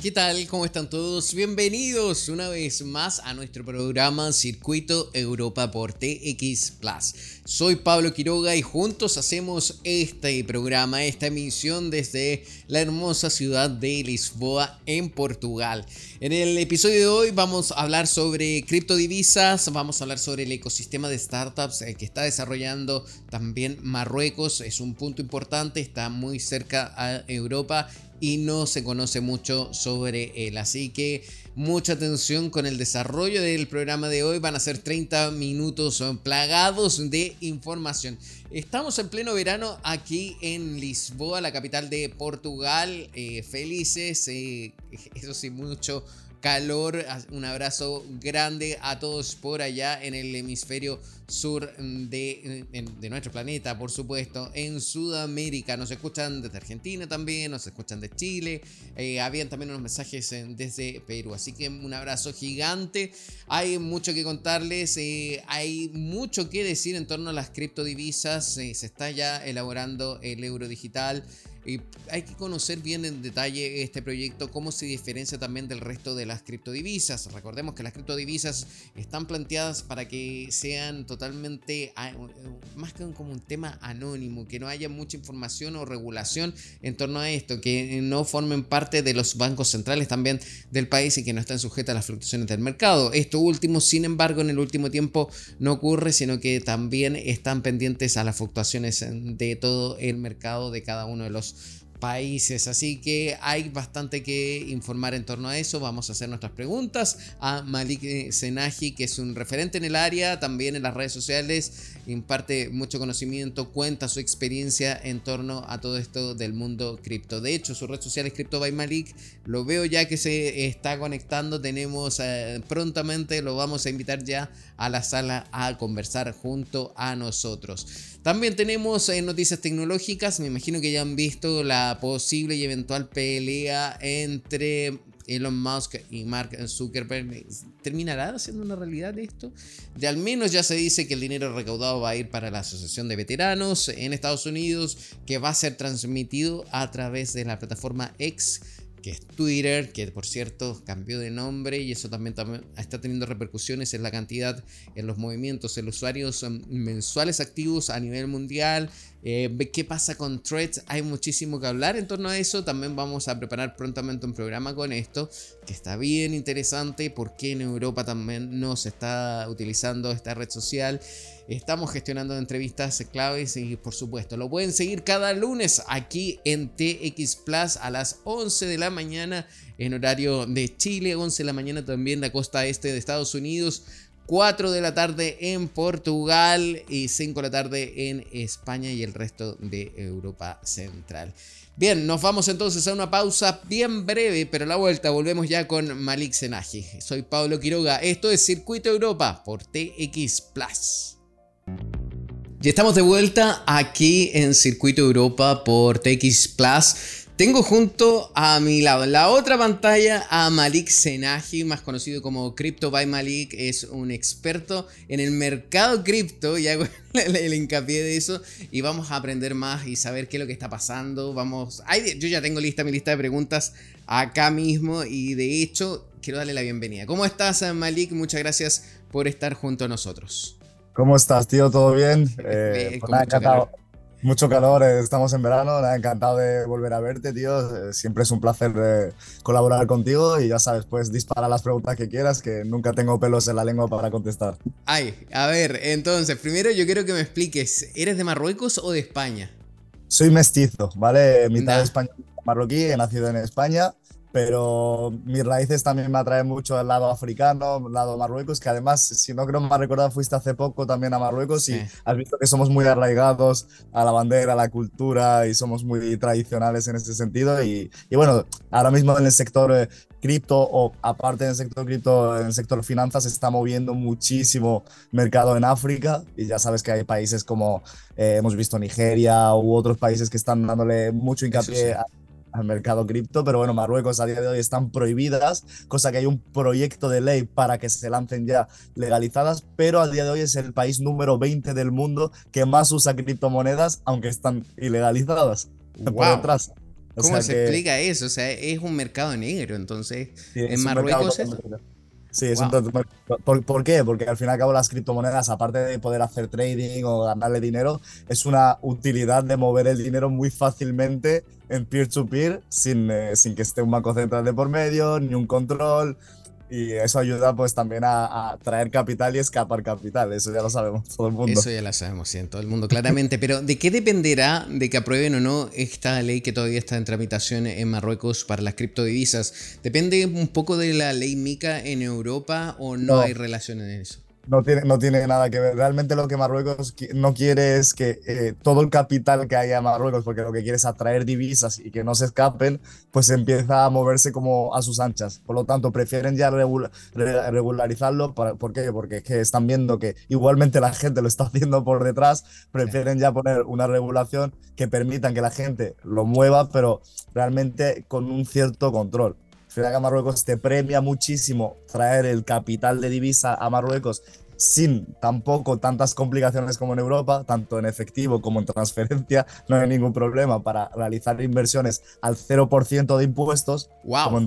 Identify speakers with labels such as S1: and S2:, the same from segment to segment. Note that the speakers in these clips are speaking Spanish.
S1: ¿Qué tal? ¿Cómo están todos? Bienvenidos una vez más a nuestro programa Circuito Europa por TX Plus. Soy Pablo Quiroga y juntos hacemos este programa, esta emisión desde la hermosa ciudad de Lisboa en Portugal. En el episodio de hoy vamos a hablar sobre criptodivisas, vamos a hablar sobre el ecosistema de startups eh, que está desarrollando también Marruecos, es un punto importante, está muy cerca a Europa y no se conoce mucho sobre él. Así que mucha atención con el desarrollo del programa de hoy. Van a ser 30 minutos plagados de información. Estamos en pleno verano aquí en Lisboa, la capital de Portugal. Eh, felices, eh, eso sí, mucho calor. Un abrazo grande a todos por allá en el hemisferio sur de, de, nuestro planeta, por supuesto, en Sudamérica. Nos escuchan desde Argentina también, nos escuchan de Chile. Eh, habían también unos mensajes desde Perú. Así que un abrazo gigante. Hay mucho que contarles, eh, hay mucho que decir en torno a las criptodivisas. Eh, se está ya elaborando el euro digital. Y hay que conocer bien en detalle este proyecto, cómo se diferencia también del resto de las criptodivisas. Recordemos que las criptodivisas están planteadas para que sean totalmente ah, más que como un tema anónimo, que no haya mucha información o regulación en torno a esto, que no formen parte de los bancos centrales también del país y que no estén sujetas a las fluctuaciones del mercado. Esto último, sin embargo, en el último tiempo no ocurre, sino que también están pendientes a las fluctuaciones de todo el mercado de cada uno de los países. Así que hay bastante que informar en torno a eso. Vamos a hacer nuestras preguntas a Malik Senaji, que es un referente en el área, también en las redes sociales, imparte mucho conocimiento, cuenta su experiencia en torno a todo esto del mundo cripto. De hecho, su red social es Crypto by Malik. Lo veo ya que se está conectando. Tenemos eh, prontamente, lo vamos a invitar ya a la sala a conversar junto a nosotros. También tenemos eh, noticias tecnológicas. Me imagino que ya han visto la posible y eventual pelea entre Elon Musk y Mark Zuckerberg. ¿Terminará siendo una realidad esto? De al menos ya se dice que el dinero recaudado va a ir para la Asociación de Veteranos en Estados Unidos, que va a ser transmitido a través de la plataforma X es Twitter, que por cierto cambió de nombre y eso también, también, está teniendo repercusiones en la cantidad, en los movimientos, en los usuarios um, mensuales activos a nivel mundial. Eh, ¿Qué pasa con Threads? Hay muchísimo que hablar en torno a eso. También vamos a preparar prontamente un programa con esto, que está bien interesante, porque en Europa también no se está utilizando esta red social. Estamos gestionando entrevistas claves y por supuesto lo pueden seguir cada lunes aquí en TX Plus a las 11 de la mañana en horario de Chile, 11 de la mañana también la costa este de Estados Unidos. 4 de la tarde en Portugal y 5 de la tarde en España y el resto de Europa Central. Bien, nos vamos entonces a una pausa bien breve, pero a la vuelta volvemos ya con Malik Senaji. Soy Pablo Quiroga, esto es Circuito Europa por TX Plus. Y estamos de vuelta aquí en Circuito Europa por TX Plus. Tengo junto a mi lado, en la otra pantalla, a Malik Senaji, más conocido como Crypto by Malik. Es un experto en el mercado cripto y hago el, hincapié de eso. Y vamos a aprender más y saber qué es lo que está pasando. Vamos, yo ya tengo lista mi lista de preguntas acá mismo y de hecho quiero darle la bienvenida. ¿Cómo estás, Malik? Muchas gracias por estar junto a nosotros.
S2: ¿Cómo estás, tío? ¿Todo bien? Eh, pues mucho Calor. Mucho calor, eh, estamos en verano, nada, encantado de volver a verte, tío. Eh, siempre es un placer colaborar contigo y ya sabes, pues dispara las preguntas que quieras, que nunca tengo pelos en la lengua para contestar.
S1: Ay, a ver, entonces, primero yo quiero que me expliques, ¿eres de Marruecos o de España?
S2: Soy mestizo, ¿vale? Mitad español marroquí, he nacido en España pero mis raíces también me atraen mucho el lado africano, el lado Marruecos, que además, si no creo me recordado, fuiste hace poco también a Marruecos y has visto que somos muy arraigados a la bandera, a la cultura y somos muy tradicionales en ese sentido. Y, y bueno, ahora mismo en el sector eh, cripto o aparte del sector cripto, en el sector finanzas se está moviendo muchísimo mercado en África y ya sabes que hay países como eh, hemos visto Nigeria u otros países que están dándole mucho hincapié a al mercado cripto, pero bueno, Marruecos a día de hoy están prohibidas, cosa que hay un proyecto de ley para que se lancen ya legalizadas, pero al día de hoy es el país número 20 del mundo que más usa criptomonedas, aunque están ilegalizadas. Por detrás.
S1: ¿Cómo se explica eso? O sea, es un mercado negro, entonces, en Marruecos eso.
S2: Sí, es un ¿Por, ¿Por, qué? Porque al fin y al cabo las criptomonedas, aparte de poder hacer trading o ganarle dinero, es una utilidad de mover el dinero muy fácilmente en peer-to-peer sin, eh, sin que esté un banco central de por medio, ni un control, y eso ayuda pues también a, traer capital y escapar capital, eso ya lo sabemos todo el mundo.
S1: Eso ya lo sabemos, sí, todo el mundo claramente, pero ¿de qué dependerá de que aprueben o no esta ley que todavía está en tramitación en Marruecos para las criptodivisas? ¿Depende un poco de la ley MICA en Europa o no. hay relación en eso?
S2: No tiene, no tiene nada que ver. Realmente lo que Marruecos no quiere es que eh, todo el capital que haya en Marruecos, porque lo que quiere es atraer divisas y que no se escapen, pues empieza a moverse como a sus anchas. Por lo tanto, prefieren ya regularizarlo. ¿Por qué? Porque es que están viendo que igualmente la gente lo está haciendo por detrás, prefieren ya poner una regulación que permitan que la gente lo mueva, pero realmente con un cierto control que Marruecos te premia muchísimo traer el capital de divisa a Marruecos sin tampoco tantas complicaciones como en Europa, tanto en efectivo como en transferencia, no hay ningún problema para realizar inversiones al 0% de impuestos.
S1: ¡Wow!
S2: Como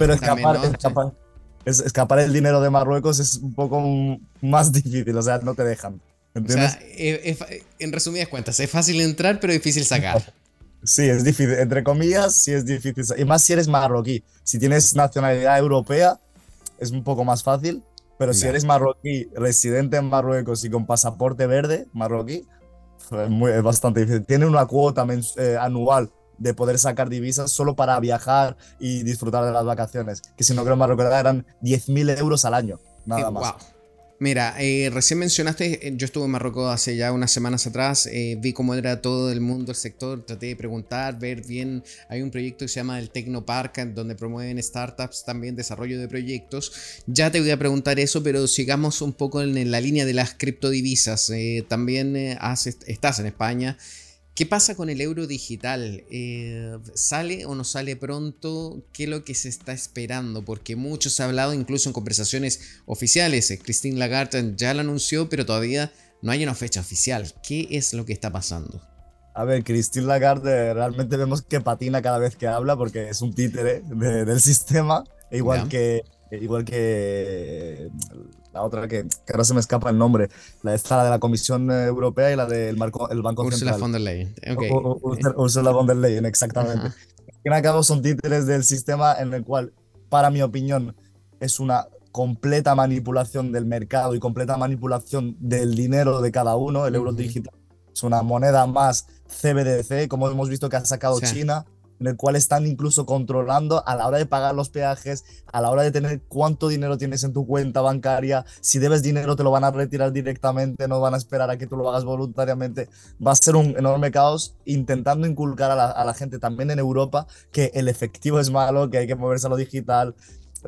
S2: Pero escapar, escapar, el dinero de Marruecos es un poco más difícil, o sea, no te dejan. ¿entiendes?
S1: en resumidas cuentas, es fácil entrar, pero difícil sacar.
S2: Sí, es difícil, entre comillas, sí es difícil. Y más si eres marroquí. Si tienes nacionalidad europea, es un poco más fácil. Pero si eres marroquí, residente en Marruecos y con pasaporte verde marroquí, es, muy, bastante difícil. Tiene una cuota eh, anual de poder sacar divisas solo para viajar y disfrutar de las vacaciones. Que si no creo me recordar eran 10.000 euros al año, nada más.
S1: Mira, eh, recién mencionaste, eh, yo estuve en Marruecos hace ya unas semanas atrás, eh, vi cómo era todo el mundo, el sector, traté de preguntar, ver bien, hay un proyecto que se llama el Tecnopark, donde promueven startups, también desarrollo de proyectos. Ya te voy a preguntar eso, pero sigamos un poco en, la línea de las criptodivisas. también estás en España. ¿Qué pasa con el euro digital? Eh, ¿Sale o no sale pronto? ¿Qué es lo que se está esperando? Porque mucho se ha hablado incluso en conversaciones oficiales. Eh, Christine Lagarde ya lo anunció, pero todavía no hay una fecha oficial. ¿Qué es lo que está pasando?
S2: A ver, Christine Lagarde realmente vemos que patina cada vez que habla porque es un títere del sistema, igual que igual que la otra que, ahora se me escapa el nombre, la esta de la Comisión Europea y la del Marco, el Banco
S1: Ursula
S2: Central.
S1: von der Leyen.
S2: Ursula von der Leyen, exactamente. En cabo son títeres del sistema en el cual, para mi opinión, es una completa manipulación del mercado y completa manipulación del dinero de cada uno. El euro digital es una moneda más CBDC, como hemos visto que ha sacado China en el cual están incluso controlando a la hora de pagar los peajes, a la hora de tener cuánto dinero tienes en tu cuenta bancaria, si debes dinero te lo van a retirar directamente, no van a esperar a que tú lo hagas voluntariamente. Va a ser un enorme caos intentando inculcar a la, gente también en Europa que el efectivo es malo, que hay que moverse a lo digital,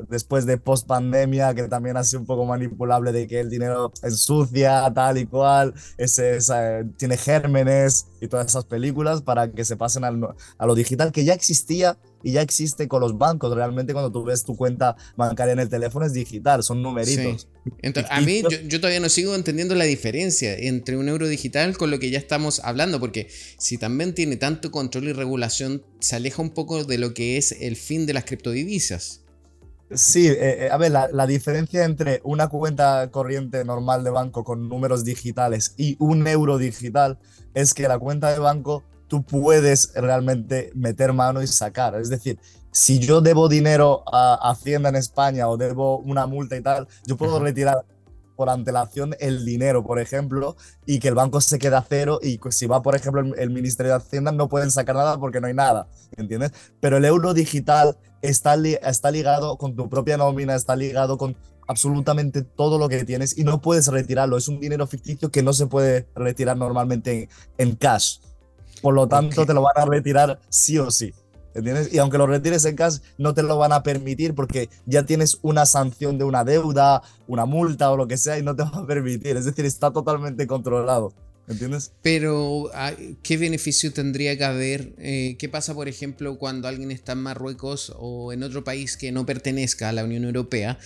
S2: después de post pandemia, que también ha sido un poco manipulable de que el dinero ensucia, tal y cual, ese, tiene gérmenes y todas esas películas para que se pasen a lo digital, que ya existía y ya existe con los bancos. Realmente cuando tú ves tu cuenta bancaria en el teléfono es digital, son numeritos.
S1: Entonces, a mí yo, todavía no sigo entendiendo la diferencia entre un euro digital con lo que ya estamos hablando, porque si también tiene tanto control y regulación, se aleja un poco de lo que es el fin de las criptodivisas.
S2: Sí, eh, eh, a ver, la, diferencia entre una cuenta corriente normal de banco con números digitales y un euro digital es que la cuenta de banco tú puedes realmente meter mano y sacar. Es decir, si yo debo dinero a Hacienda en España o debo una multa y tal, yo puedo retirar por antelación el dinero, por ejemplo, y que el banco se quede a cero y si va, por ejemplo, el, el Ministerio de Hacienda no pueden sacar nada porque no hay nada, ¿entiendes? Pero el euro digital está, está ligado con tu propia nómina, está ligado con absolutamente todo lo que tienes y no puedes retirarlo. Es un dinero ficticio que no se puede retirar normalmente en, cash. Por lo tanto, te lo van a retirar sí o sí. ¿Entiendes? Y aunque lo retires en cash, no te lo van a permitir porque ya tienes una sanción de una deuda, una multa o lo que sea y no te va a permitir. Es decir, está totalmente controlado. ¿Entiendes?
S1: Pero, ah, ¿qué beneficio tendría que haber? Eh, ¿Qué pasa, por ejemplo, cuando alguien está en Marruecos o en otro país que no pertenezca a la Unión Europea?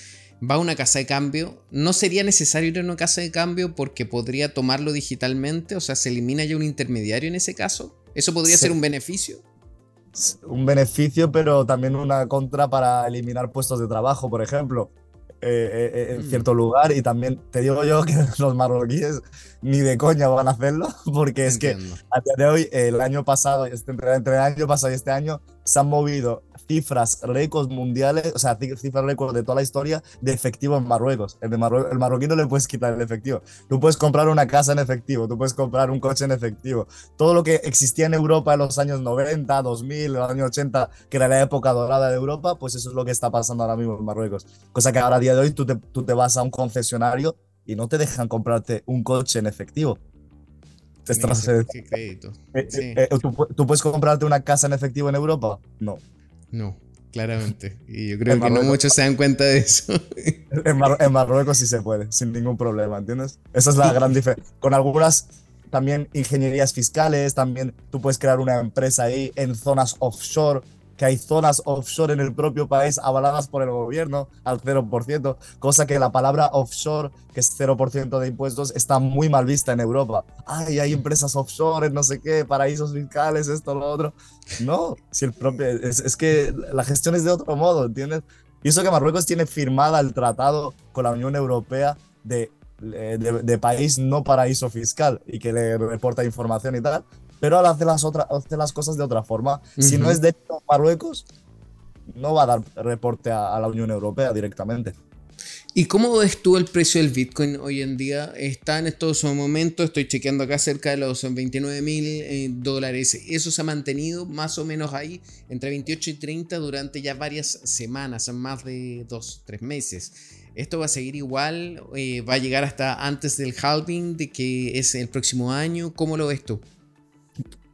S1: Va a una casa de cambio. ¿No sería necesario ir a una casa de cambio porque podría tomarlo digitalmente? O sea, ¿se elimina ya un intermediario en ese caso? ¿Eso podría ser un beneficio?
S2: Un beneficio, pero también una contra para eliminar puestos de trabajo, por ejemplo. Eh, eh, eh, en mm. cierto lugar y también te digo yo que los marroquíes ni de coña van a hacerlo porque es que a día de hoy el año pasado este, entre, entre el año pasado y este año se han movido cifras récords mundiales, o sea, cifras récords de toda la historia de efectivo en Marruecos. El, de el marroquí no le puedes quitar el efectivo. Tú puedes comprar una casa en efectivo, tú puedes comprar un coche en efectivo. Todo lo que existía en Europa en los años 90, 2000, los años 80, que era la época dorada de Europa, pues eso es lo que está pasando ahora mismo en Marruecos. Cosa que ahora a día de hoy tú te, tú te vas a un concesionario y no te dejan comprarte un coche en efectivo. Estás, eh. Eh, eh, ¿tú, puedes comprarte una casa en efectivo en Europa? No.
S1: No, claramente. Y yo creo que no muchos se dan cuenta de eso.
S2: En, Marruecos sí se puede, sin ningún problema, ¿entiendes? Esa es la gran diferencia. Con algunas también ingenierías fiscales, también tú puedes crear una empresa ahí en zonas offshore que hay zonas offshore en el propio país avaladas por el gobierno al 0%, cosa que la palabra offshore, que es 0% de impuestos, está muy mal vista en Europa. Ay, hay empresas offshore, no sé qué, paraísos fiscales, esto, lo otro. No, si el propio, es, que la gestión es de otro modo, ¿entiendes? Y eso que Marruecos tiene firmada el tratado con la Unión Europea de de, país no paraíso fiscal y que le reporta información y tal, pero al hacer las, otras hace las cosas de otra forma. Si no es de Marruecos, no va a dar reporte a, la Unión Europea directamente.
S1: ¿Y cómo ves tú el precio del Bitcoin hoy en día? Está en estos momentos, estoy chequeando acá cerca de los 29 mil eh, dólares. Eso se ha mantenido más o menos ahí entre 28 y 30 durante ya varias semanas, más de dos, tres meses. ¿Esto va a seguir igual? Eh, ¿Va a llegar hasta antes del halving de que es el próximo año? ¿Cómo lo ves tú?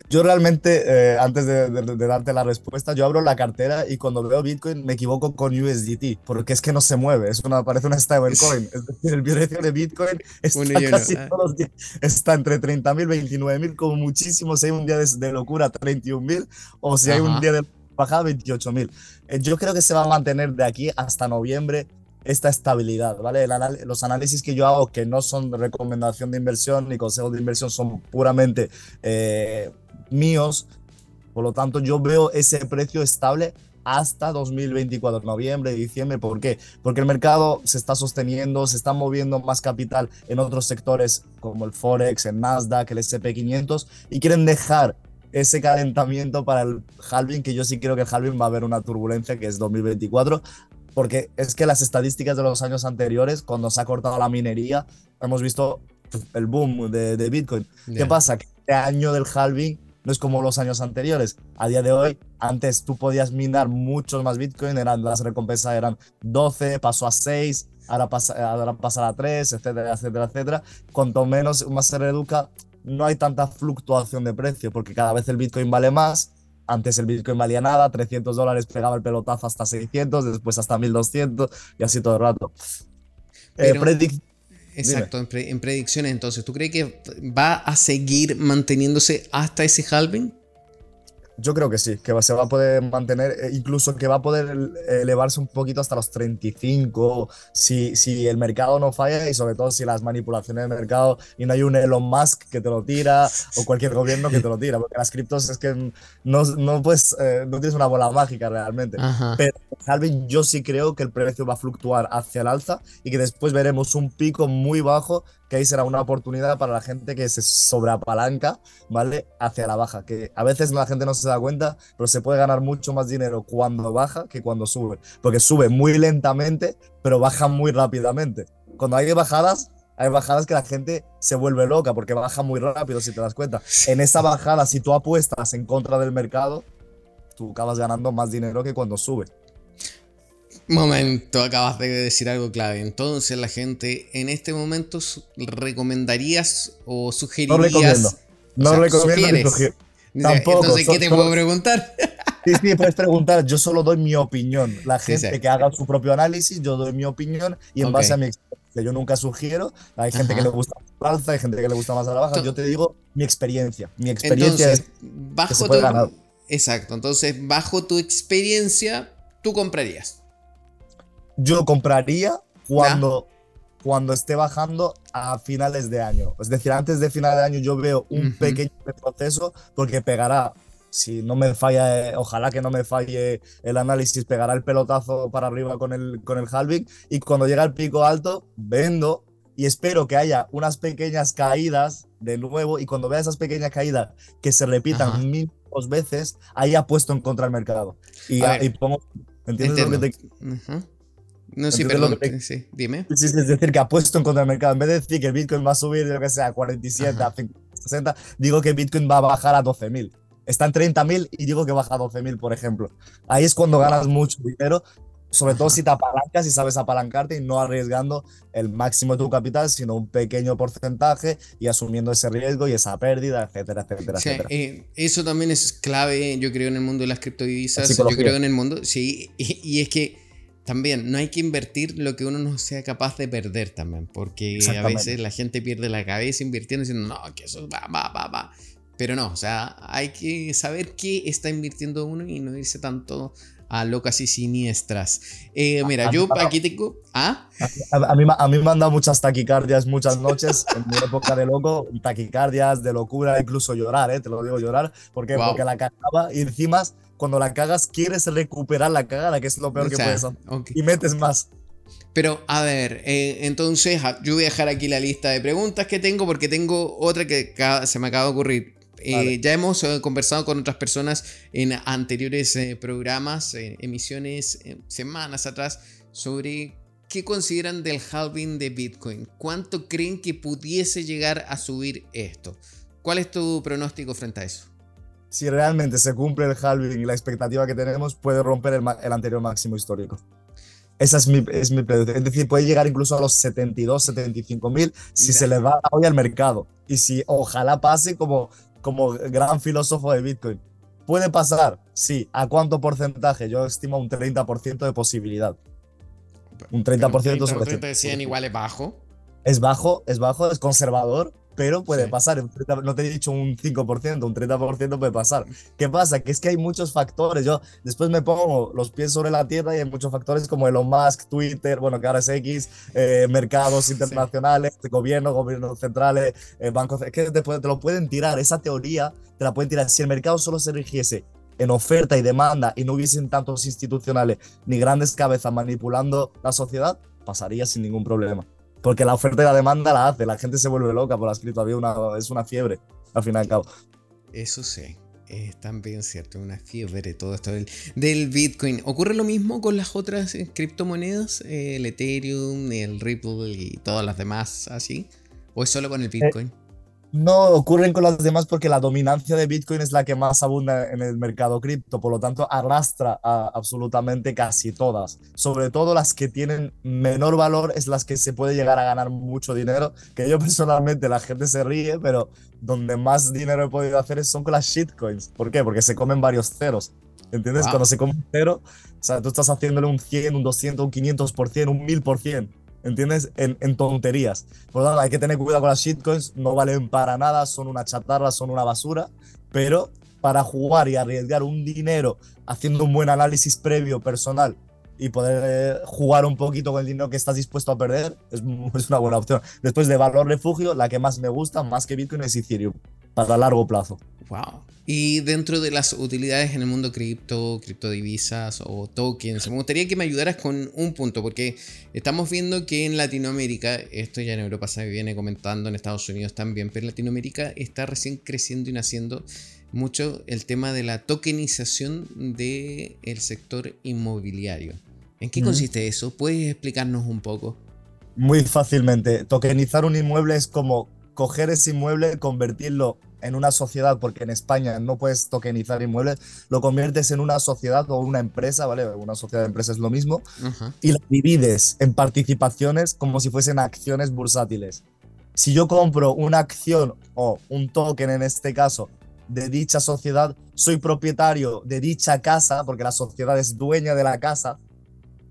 S2: Yo realmente, eh, antes de, darte la respuesta, yo abro la cartera y cuando veo Bitcoin me equivoco con USDT, porque es que no se mueve, es una, parece una stablecoin. Es decir, el precio de Bitcoin está casi ah. todos los días, está entre 30.000, 29.000, como muchísimo, si hay un día de, locura, 31.000, o si hay un día de bajada, 28.000. Eh, yo creo que se va a mantener de aquí hasta noviembre esta estabilidad, ¿vale? los análisis que yo hago, que no son recomendación de inversión ni consejos de inversión, son puramente eh, míos. Por lo tanto, yo veo ese precio estable hasta 2024, noviembre, diciembre. ¿Por qué? Porque el mercado se está sosteniendo, se está moviendo más capital en otros sectores como el Forex, el Nasdaq, el SP500 y quieren dejar ese calentamiento para el halving, que yo sí creo que el halving va a haber una turbulencia, que es 2024, porque es que las estadísticas de los años anteriores, cuando se ha cortado la minería, hemos visto el boom de, Bitcoin. ¿Qué pasa? Que este año del halving no es como los años anteriores. A día de hoy, antes tú podías minar muchos más Bitcoin, eran, las recompensas eran 12, pasó a 6, ahora pasa, ahora pasa a 3, etcétera, etcétera, etcétera. Cuanto menos más se reduca, no hay tanta fluctuación de precio, porque cada vez el Bitcoin vale más. Antes el Bitcoin valía nada, 300 dólares pegaba el pelotazo hasta 600, después hasta 1200 y así todo el rato.
S1: Eh, Exacto, en, predicciones entonces, ¿tú crees que va a seguir manteniéndose hasta ese halving?
S2: Yo creo que sí, que se va a poder mantener, eh, incluso que va a poder elevarse un poquito hasta los 35, si, si el mercado no falla y sobre todo si las manipulaciones del mercado y no hay un Elon Musk que te lo tira o cualquier gobierno que te lo tira, porque las criptos es que no, no, puedes, eh, no tienes una bola mágica realmente. Pero halving yo sí creo que el precio va a fluctuar hacia el alza y que después veremos un pico muy bajo que ahí será una oportunidad para la gente que se sobreapalanca, ¿vale? Hacia la baja, que a veces la gente no se da cuenta, pero se puede ganar mucho más dinero cuando baja que cuando sube, porque sube muy lentamente, pero baja muy rápidamente. Cuando hay bajadas, hay bajadas que la gente se vuelve loca porque baja muy rápido, si te das cuenta. En esa bajada, si tú apuestas en contra del mercado, tú acabas ganando más dinero que cuando sube.
S1: Momento, acabas de decir algo clave. Entonces, la gente en este momento recomendarías o sugerirías. No recomiendo.
S2: No recomiendo
S1: Tampoco. Entonces, ¿qué te puedo preguntar?
S2: Sí, sí, puedes preguntar. Yo solo doy mi opinión. La gente que haga su propio análisis, yo doy mi opinión y en base a mi experiencia. Yo nunca sugiero. Hay gente que le gusta más la alza, hay gente que le gusta más a la baja. Yo te digo mi experiencia. Mi experiencia es.
S1: Bajo Exacto. Entonces, bajo tu experiencia, tú comprarías
S2: yo compraría cuando, cuando esté bajando a finales de año. Es decir, antes de final de año yo veo un pequeño retroceso porque pegará. Si no me falla, eh, ojalá que no me falle el análisis, pegará el pelotazo para arriba con el, con el halving y cuando llega el pico alto, vendo y espero que haya unas pequeñas caídas de nuevo y cuando vea esas pequeñas caídas que se repitan mil dos veces, ahí puesto en contra el mercado. Y, pongo, ¿entiendes lo que te...
S1: No, sí, perdón, sí, dime.
S2: Sí, es decir, que apuesto en contra del mercado. En vez de decir que el Bitcoin va a subir, lo que sea, a 47, a 60, digo que Bitcoin va a bajar a 12.000. Está en 30.000 y digo que baja a 12.000, por ejemplo. Ahí es cuando ganas mucho dinero, sobre todo si te apalancas y sabes apalancarte y no arriesgando el máximo de tu capital, sino un pequeño porcentaje y asumiendo ese riesgo y esa pérdida, etcétera, etcétera, etcétera.
S1: Eh, eso también es clave, yo creo, en el mundo de las criptodivisas. Yo creo en el mundo, sí, y, es que también no hay que invertir lo que uno no sea capaz de perder también, porque a veces la gente pierde la cabeza invirtiendo diciendo, no, que eso va, va, va, va. Pero no, o sea, hay que saber qué está invirtiendo uno y no irse tanto a locas y siniestras. Eh, mira, yo aquí tengo. ¿Ah?
S2: A, mí, a mí me han dado muchas taquicardias muchas noches en mi época de loco, taquicardias, de locura, incluso llorar, ¿eh? te lo digo llorar, porque, porque la cagaba y encima cuando la cagas quieres recuperar la cagada, que es lo peor que puedes hacer. Y metes más.
S1: Pero a ver, eh, entonces yo voy a dejar aquí la lista de preguntas que tengo porque tengo otra que se me acaba de ocurrir. Eh, ya hemos eh, conversado con otras personas en anteriores programas, emisiones, semanas atrás, sobre qué consideran del halving de Bitcoin. ¿Cuánto creen que pudiese llegar a subir esto? ¿Cuál es tu pronóstico frente a eso?
S2: Si realmente se cumple el halving y la expectativa que tenemos, puede romper el, anterior máximo histórico. Esa es mi, es mi predicción. Es decir, puede llegar incluso a los 72, 75 mil si se le va hoy al mercado. Y si ojalá pase como como gran filósofo de Bitcoin. ¿Puede pasar? Sí. ¿A cuánto porcentaje? Yo estimo un 30% de posibilidad. Un 30%, sobre
S1: 30 igual es bajo.
S2: Es bajo, es bajo, es conservador, pero puede pasar. No te he dicho un 5%, un 30% puede pasar. ¿Qué pasa? Que es que hay muchos factores. Yo después me pongo los pies sobre la tierra y hay muchos factores como Elon Musk, Twitter, bueno, que ahora es X, eh, mercados internacionales, gobiernos, gobiernos centrales, eh, bancos. Es que te, te lo pueden tirar. Esa teoría te la pueden tirar. Si el mercado solo se rigiese en oferta y demanda y no hubiesen tantos institucionales ni grandes cabezas manipulando la sociedad, pasaría sin ningún problema. Porque la oferta y la demanda la hace, la gente se vuelve loca por la criptomonedas, una, es una fiebre, al fin y al cabo.
S1: Eso sí, es también cierto, una fiebre todo esto del, Bitcoin. ¿Ocurre lo mismo con las otras criptomonedas? El Ethereum, el Ripple y todas las demás así. ¿O es solo con el eh, Bitcoin?
S2: No ocurren con las demás porque la dominancia de Bitcoin es la que más abunda en el mercado cripto, por lo tanto arrastra a absolutamente casi todas. Sobre todo las que tienen menor valor es las que se puede llegar a ganar mucho dinero, que yo personalmente la gente se ríe, pero donde más dinero he podido hacer son con las shitcoins. ¿Por qué? Porque se comen varios ceros. ¿Entiendes? Cuando se come un cero, o sea, tú estás haciéndole un 100, un 200, un 500%, un 1000%. ¿Entiendes? En, tonterías. Por lo tanto, hay que tener cuidado con las shitcoins, no valen para nada, son una chatarra, son una basura, pero para jugar y arriesgar un dinero haciendo un buen análisis previo personal y poder eh, jugar un poquito con el dinero que estás dispuesto a perder es, es, una buena opción. Después de valor refugio, la que más me gusta, más que Bitcoin, es Ethereum, para largo plazo.
S1: Wow. Y dentro de las utilidades en el mundo cripto, criptodivisas o tokens, me gustaría que me ayudaras con un punto, porque estamos viendo que en Latinoamérica, esto ya en Europa se viene comentando, en Estados Unidos también, pero en Latinoamérica está recién creciendo y naciendo mucho el tema de la tokenización del sector inmobiliario. ¿En qué consiste eso? ¿Puedes explicarnos un poco?
S2: Muy fácilmente. Tokenizar un inmueble es como coger ese inmueble, convertirlo en una sociedad, porque en España no puedes tokenizar inmuebles, lo conviertes en una sociedad o una empresa, ¿vale? Una sociedad de empresa es lo mismo, y la divides en participaciones como si fuesen acciones bursátiles. Si yo compro una acción o un token en este caso de dicha sociedad, soy propietario de dicha casa, porque la sociedad es dueña de la casa,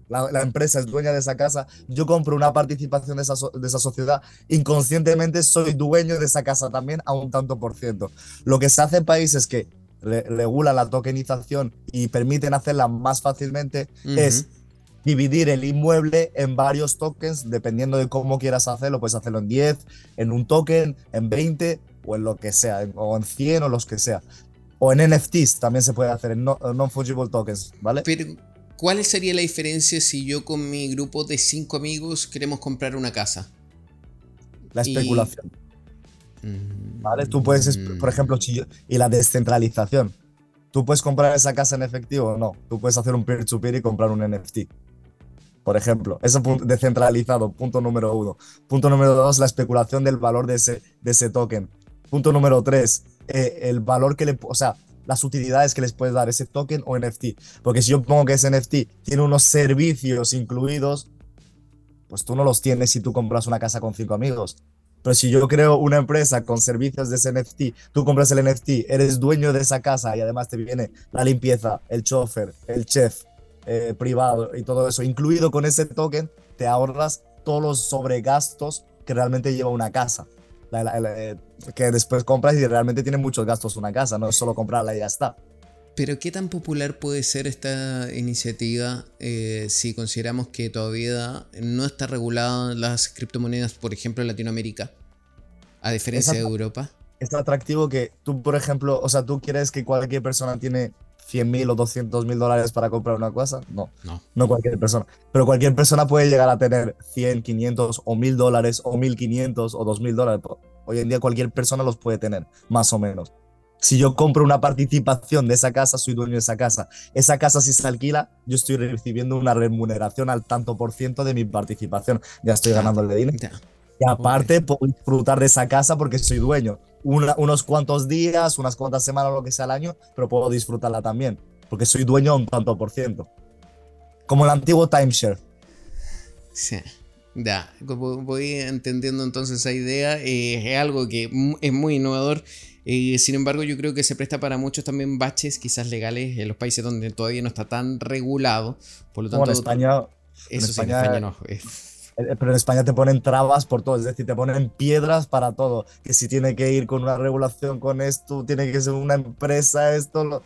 S2: la, empresa es dueña de esa casa, yo compro una participación de esa, de esa sociedad, inconscientemente soy dueño de esa casa también a un tanto por ciento. Lo que se hace en países que regulan la tokenización y permiten hacerla más fácilmente es dividir el inmueble en varios tokens, dependiendo de cómo quieras hacerlo, puedes hacerlo en 10, en un token, en 20 o en lo que sea, o en 100 o los que sea. O en NFTs también se puede hacer, en non-fungible tokens, ¿vale?
S1: Pero, ¿cuál sería la diferencia si yo con mi grupo de cinco amigos queremos comprar una casa?
S2: La especulación. ¿Vale? Tú puedes, por ejemplo, y la descentralización. Tú puedes comprar esa casa en efectivo o no. Tú puedes hacer un peer-to-peer y comprar un NFT. Por ejemplo, eso descentralizado, punto número uno. Punto número dos, la especulación del valor de ese, de ese token. Punto número tres, eh, el valor que le, o sea, las utilidades que les puedes dar ese token o NFT. Porque si yo pongo que ese NFT tiene unos servicios incluidos, pues tú no los tienes si tú compras una casa con cinco amigos. Pero si yo creo una empresa con servicios de ese NFT, tú compras el NFT, eres dueño de esa casa y además te viene la limpieza, el chofer, el chef eh, privado y todo eso, incluido con ese token, te ahorras todos los sobregastos que realmente lleva una casa. Que después compras y realmente tiene muchos gastos una casa, no es solo comprarla y ya está.
S1: Pero ¿qué tan popular puede ser esta iniciativa eh, si consideramos que todavía no está regulada las criptomonedas, por ejemplo, en Latinoamérica, a diferencia de Europa?
S2: Es atractivo que tú, por ejemplo, o sea, tú quieres que cualquier persona tiene 100 mil o 200 mil dólares para comprar una casa. No, no, no cualquier persona. Pero cualquier persona puede llegar a tener 100, 500 o 1000 dólares o 1500 o 2000 dólares. Hoy en día cualquier persona los puede tener, más o menos. Si yo compro una participación de esa casa, soy dueño de esa casa. Esa casa si se alquila, yo estoy recibiendo una remuneración al tanto por ciento de mi participación. Ya estoy ganando el dinero. Y aparte puedo disfrutar de esa casa porque soy dueño. Unos cuantos días, unas cuantas semanas, lo que sea al año, pero puedo disfrutarla también. Porque soy dueño un tanto por ciento. Como el antiguo timeshare.
S1: Sí. Ya, voy entendiendo entonces esa idea. Eh, es algo que es muy innovador sin embargo, yo creo que se presta para muchos también baches, quizás legales, en los países donde todavía no está tan regulado. Por lo tanto,
S2: en España. Eso sí, en España no. Eh, pero en España te ponen trabas por todo, es decir, te ponen piedras para todo. Que si tiene que ir con una regulación con esto, tiene que ser una empresa, esto,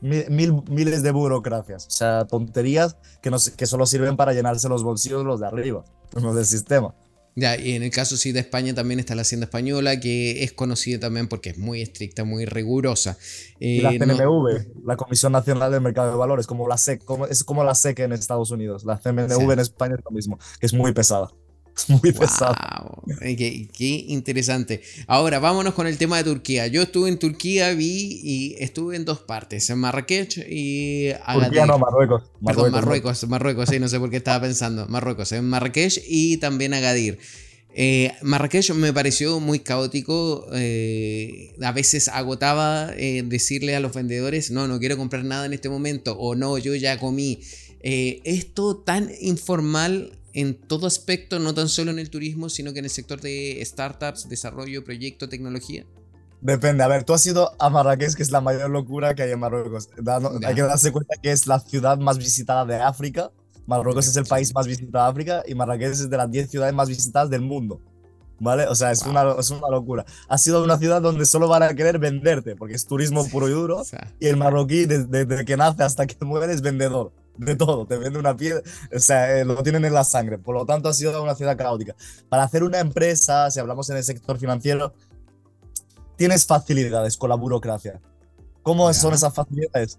S2: mil, miles de burocracias. O sea, tonterías que, que solo sirven para llenarse los bolsillos los de arriba, los del sistema.
S1: Ya, y en el caso sí de España también está la Hacienda Española, que es conocida también porque es muy estricta, muy rigurosa.
S2: y la CNMV, eh, la Comisión Nacional del Mercado de Valores, como la SEC, como, es como la SEC en Estados Unidos. La CNMV en España es lo mismo, que es muy pesada. Es muy pesado.
S1: Qué, interesante. Ahora, vámonos con el tema de Turquía. Yo estuve en Turquía, vi y estuve en dos partes, en Marrakech y
S2: Agadir. Turquía no, Marruecos.
S1: Perdón, Marruecos, Marruecos, sí, no sé por qué estaba pensando. Marruecos, en Marrakech y también Agadir. Eh, Marrakech me pareció muy caótico. Eh, a veces agotaba eh, decirle a los vendedores: No, no quiero comprar nada en este momento. O no, yo ya comí. esto tan informal en todo aspecto, no tan solo en el turismo, sino que en el sector de startups, desarrollo, proyecto, tecnología?
S2: Depende. A ver, tú has ido a Marrakech, que es la mayor locura que hay en Marruecos. hay que darse cuenta que es la ciudad más visitada de África. Marruecos es el país más visitado de África y Marrakech es de las 10 ciudades más visitadas del mundo. ¿Vale? O sea, es, una, es una locura. Ha sido una ciudad donde solo van a querer venderte, porque es turismo puro y duro. y el marroquí, desde, que nace hasta que muere, es vendedor de todo, te vende una piedra, o sea, eh, lo tienen en la sangre, por lo tanto ha sido una ciudad caótica. Para hacer una empresa, si hablamos en el sector financiero, tienes facilidades con la burocracia. ¿Cómo son esas facilidades?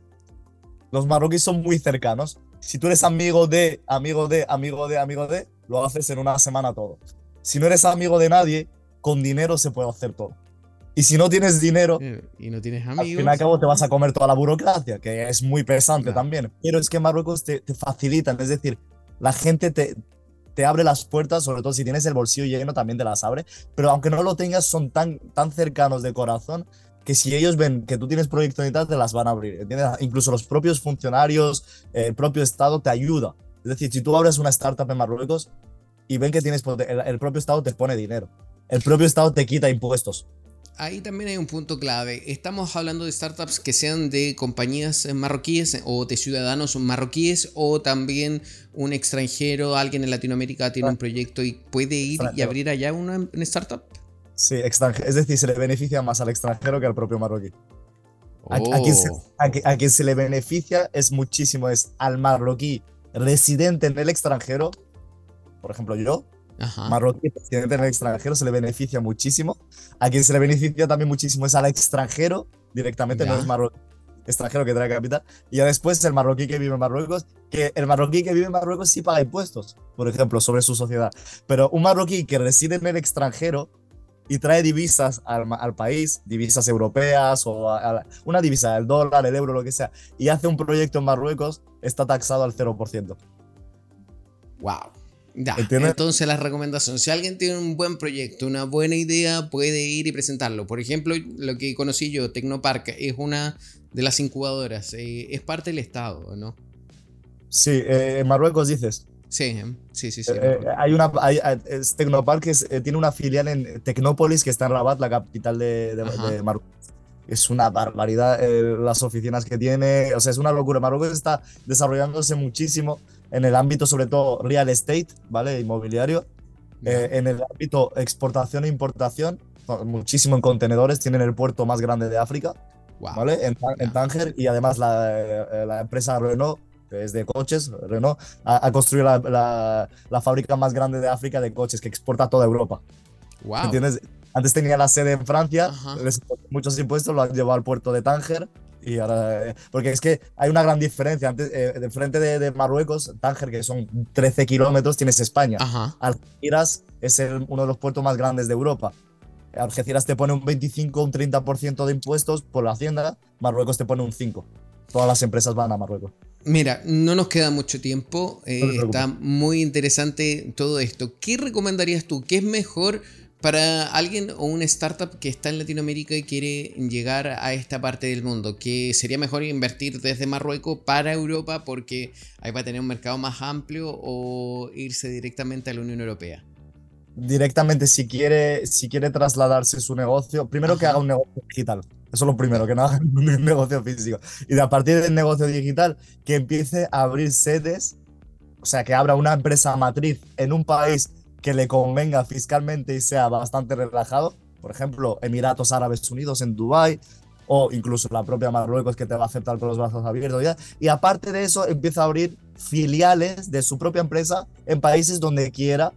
S2: Los marroquíes son muy cercanos. Si tú eres amigo de, amigo de, amigo de, amigo de, lo haces en una semana todo. Si no eres amigo de nadie, con dinero se puede hacer todo. Y si no tienes dinero,
S1: y no tienes amigos,
S2: al fin y al cabo te vas a comer toda la burocracia, que es muy pesante también. Pero es que Marruecos te, te facilitan, es decir, la gente te, te abre las puertas, sobre todo si tienes el bolsillo lleno, también te las abre. Pero aunque no lo tengas, son tan, tan cercanos de corazón que si ellos ven que tú tienes proyectos te las van a abrir. ¿entiendes? Incluso los propios funcionarios, el propio Estado te ayuda. Es decir, si tú abres una startup en Marruecos y ven que tienes, el propio Estado te pone dinero. El propio Estado te quita impuestos
S1: ahí también hay un punto clave. Estamos hablando de startups que sean de compañías marroquíes o de ciudadanos marroquíes o también un extranjero, alguien en Latinoamérica tiene un proyecto y puede ir y abrir allá una, startup.
S2: Sí, extranjero. Es decir, se le beneficia más al extranjero que al propio marroquí. A, quien se, oh. a, quien se, le beneficia es muchísimo, es al marroquí residente en el extranjero, por ejemplo yo, marroquí residente en el extranjero se le beneficia muchísimo. A quien se le beneficia también muchísimo es al extranjero directamente, no es marroquí extranjero que trae capital, y ya después el marroquí que vive en Marruecos, que el marroquí que vive en Marruecos sí paga impuestos, por ejemplo, sobre su sociedad, pero un marroquí que reside en el extranjero y trae divisas al, país, divisas europeas o una divisa, el dólar, el euro, lo que sea, y hace un proyecto en Marruecos, está taxado al 0%.
S1: Wow. Ya, entonces la recomendación, si alguien tiene un buen proyecto, una buena idea, puede ir y presentarlo. Por ejemplo, lo que conocí yo, Tecnopark, es una de las incubadoras, eh, es parte del Estado, ¿no?
S2: Sí, eh, en Marruecos dices.
S1: Sí, em, sí, sí, sí.
S2: Eh, hay una, hay, es Tecnopark tiene una filial en Tecnópolis, que está en Rabat, la capital de, de, Marruecos. Es una barbaridad las oficinas que tiene, o sea, es una locura. Marruecos está desarrollándose muchísimo en el ámbito, sobre todo, real estate, ¿vale? Inmobiliario. en el ámbito exportación e importación, muchísimo en contenedores, tienen el puerto más grande de África. ¿vale? En, Tánger y además la, eh, la, empresa Renault, que es de coches, Renault, ha, construido la, la, fábrica más grande de África de coches que exporta a toda Europa.
S1: Wow.
S2: ¿Entiendes? Antes tenía la sede en Francia, muchos impuestos, lo han llevado al puerto de Tánger. Y ahora, eh, porque es que hay una gran diferencia. Antes, eh, frente de, Marruecos, Tánger, que son 13 kilómetros, tienes España. Algeciras es uno de los puertos más grandes de Europa. Algeciras te pone un 25 o un 30% de impuestos por la hacienda, Marruecos te pone un 5%. Todas las empresas van a Marruecos.
S1: Mira, no nos queda mucho tiempo. Eh, está muy interesante todo esto. ¿Qué recomendarías tú? ¿Qué es mejor para alguien o una startup que está en Latinoamérica y quiere llegar a esta parte del mundo? ¿Que sería mejor invertir desde Marruecos para Europa porque ahí va a tener un mercado más amplio o irse directamente a la Unión Europea?
S2: directamente si quiere, si quiere trasladarse su negocio, primero que haga un negocio digital. Eso es lo primero, que no haga un negocio físico. Y de a partir del negocio digital, que empiece a abrir sedes, o sea, que abra una empresa matriz en un país que le convenga fiscalmente y sea bastante relajado. Por ejemplo, Emiratos Árabes Unidos en Dubái o incluso la propia Marruecos que te va a aceptar con los brazos abiertos ya. Y aparte de eso, empieza a abrir filiales de su propia empresa en países donde quiera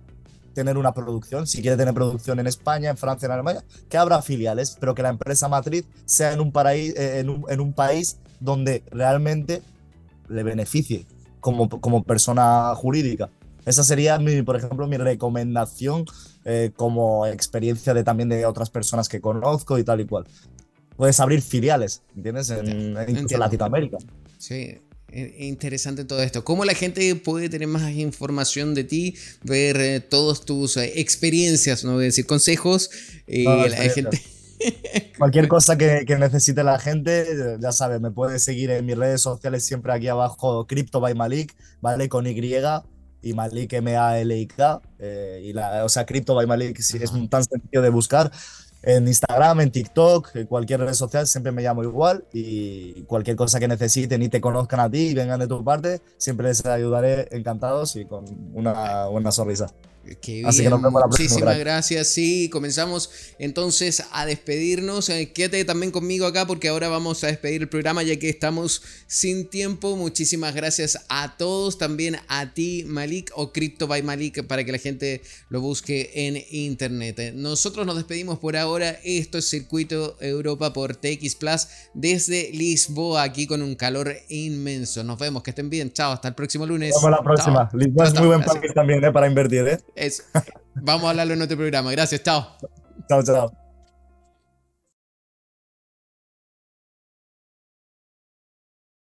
S2: tener una producción, si quiere tener producción en España, en Francia, en Alemania, que abra filiales, pero que la empresa matriz sea en un, eh, país donde realmente le beneficie como persona jurídica. Esa sería, mi, por ejemplo, mi recomendación eh, como experiencia de también de otras personas que conozco y tal y cual. Puedes abrir filiales, ¿entiendes? En, en Latinoamérica.
S1: Sí, interesante todo esto. ¿Cómo la gente puede tener más información de ti, ver eh, todas tus eh, experiencias, no voy a decir consejos? y la gente...
S2: Cualquier cosa que, necesite la gente, ya sabes, me puede seguir en mis redes sociales siempre aquí abajo, Crypto by Malik, ¿vale? Con Y y Malik M-A-L-I-K. Eh, y la, o sea, Crypto by Malik es tan sencillo de buscar en Instagram, en TikTok, en cualquier red social, siempre me llamo igual y cualquier cosa que necesiten y te conozcan a ti y vengan de tu parte, siempre les ayudaré encantados y con una buena sonrisa.
S1: Así que nos vemos la próxima. Muchísimas gracias. Sí, comenzamos entonces a despedirnos. Eh, quédate también conmigo acá porque ahora vamos a despedir el programa ya que estamos sin tiempo. Muchísimas gracias a todos, también a ti Malik o Crypto by Malik para que la gente lo busque en internet. Eh, nosotros nos despedimos por ahora. Esto es Circuito Europa por TX Plus desde Lisboa aquí con un calor inmenso. Nos vemos, que estén bien. Chao, hasta el próximo lunes.
S2: Nos vemos la próxima. Lisboa es muy buen país también eh, para invertir. ¿eh?
S1: Vamos a hablarlo en otro programa. Gracias, chao.
S2: Chao, chao.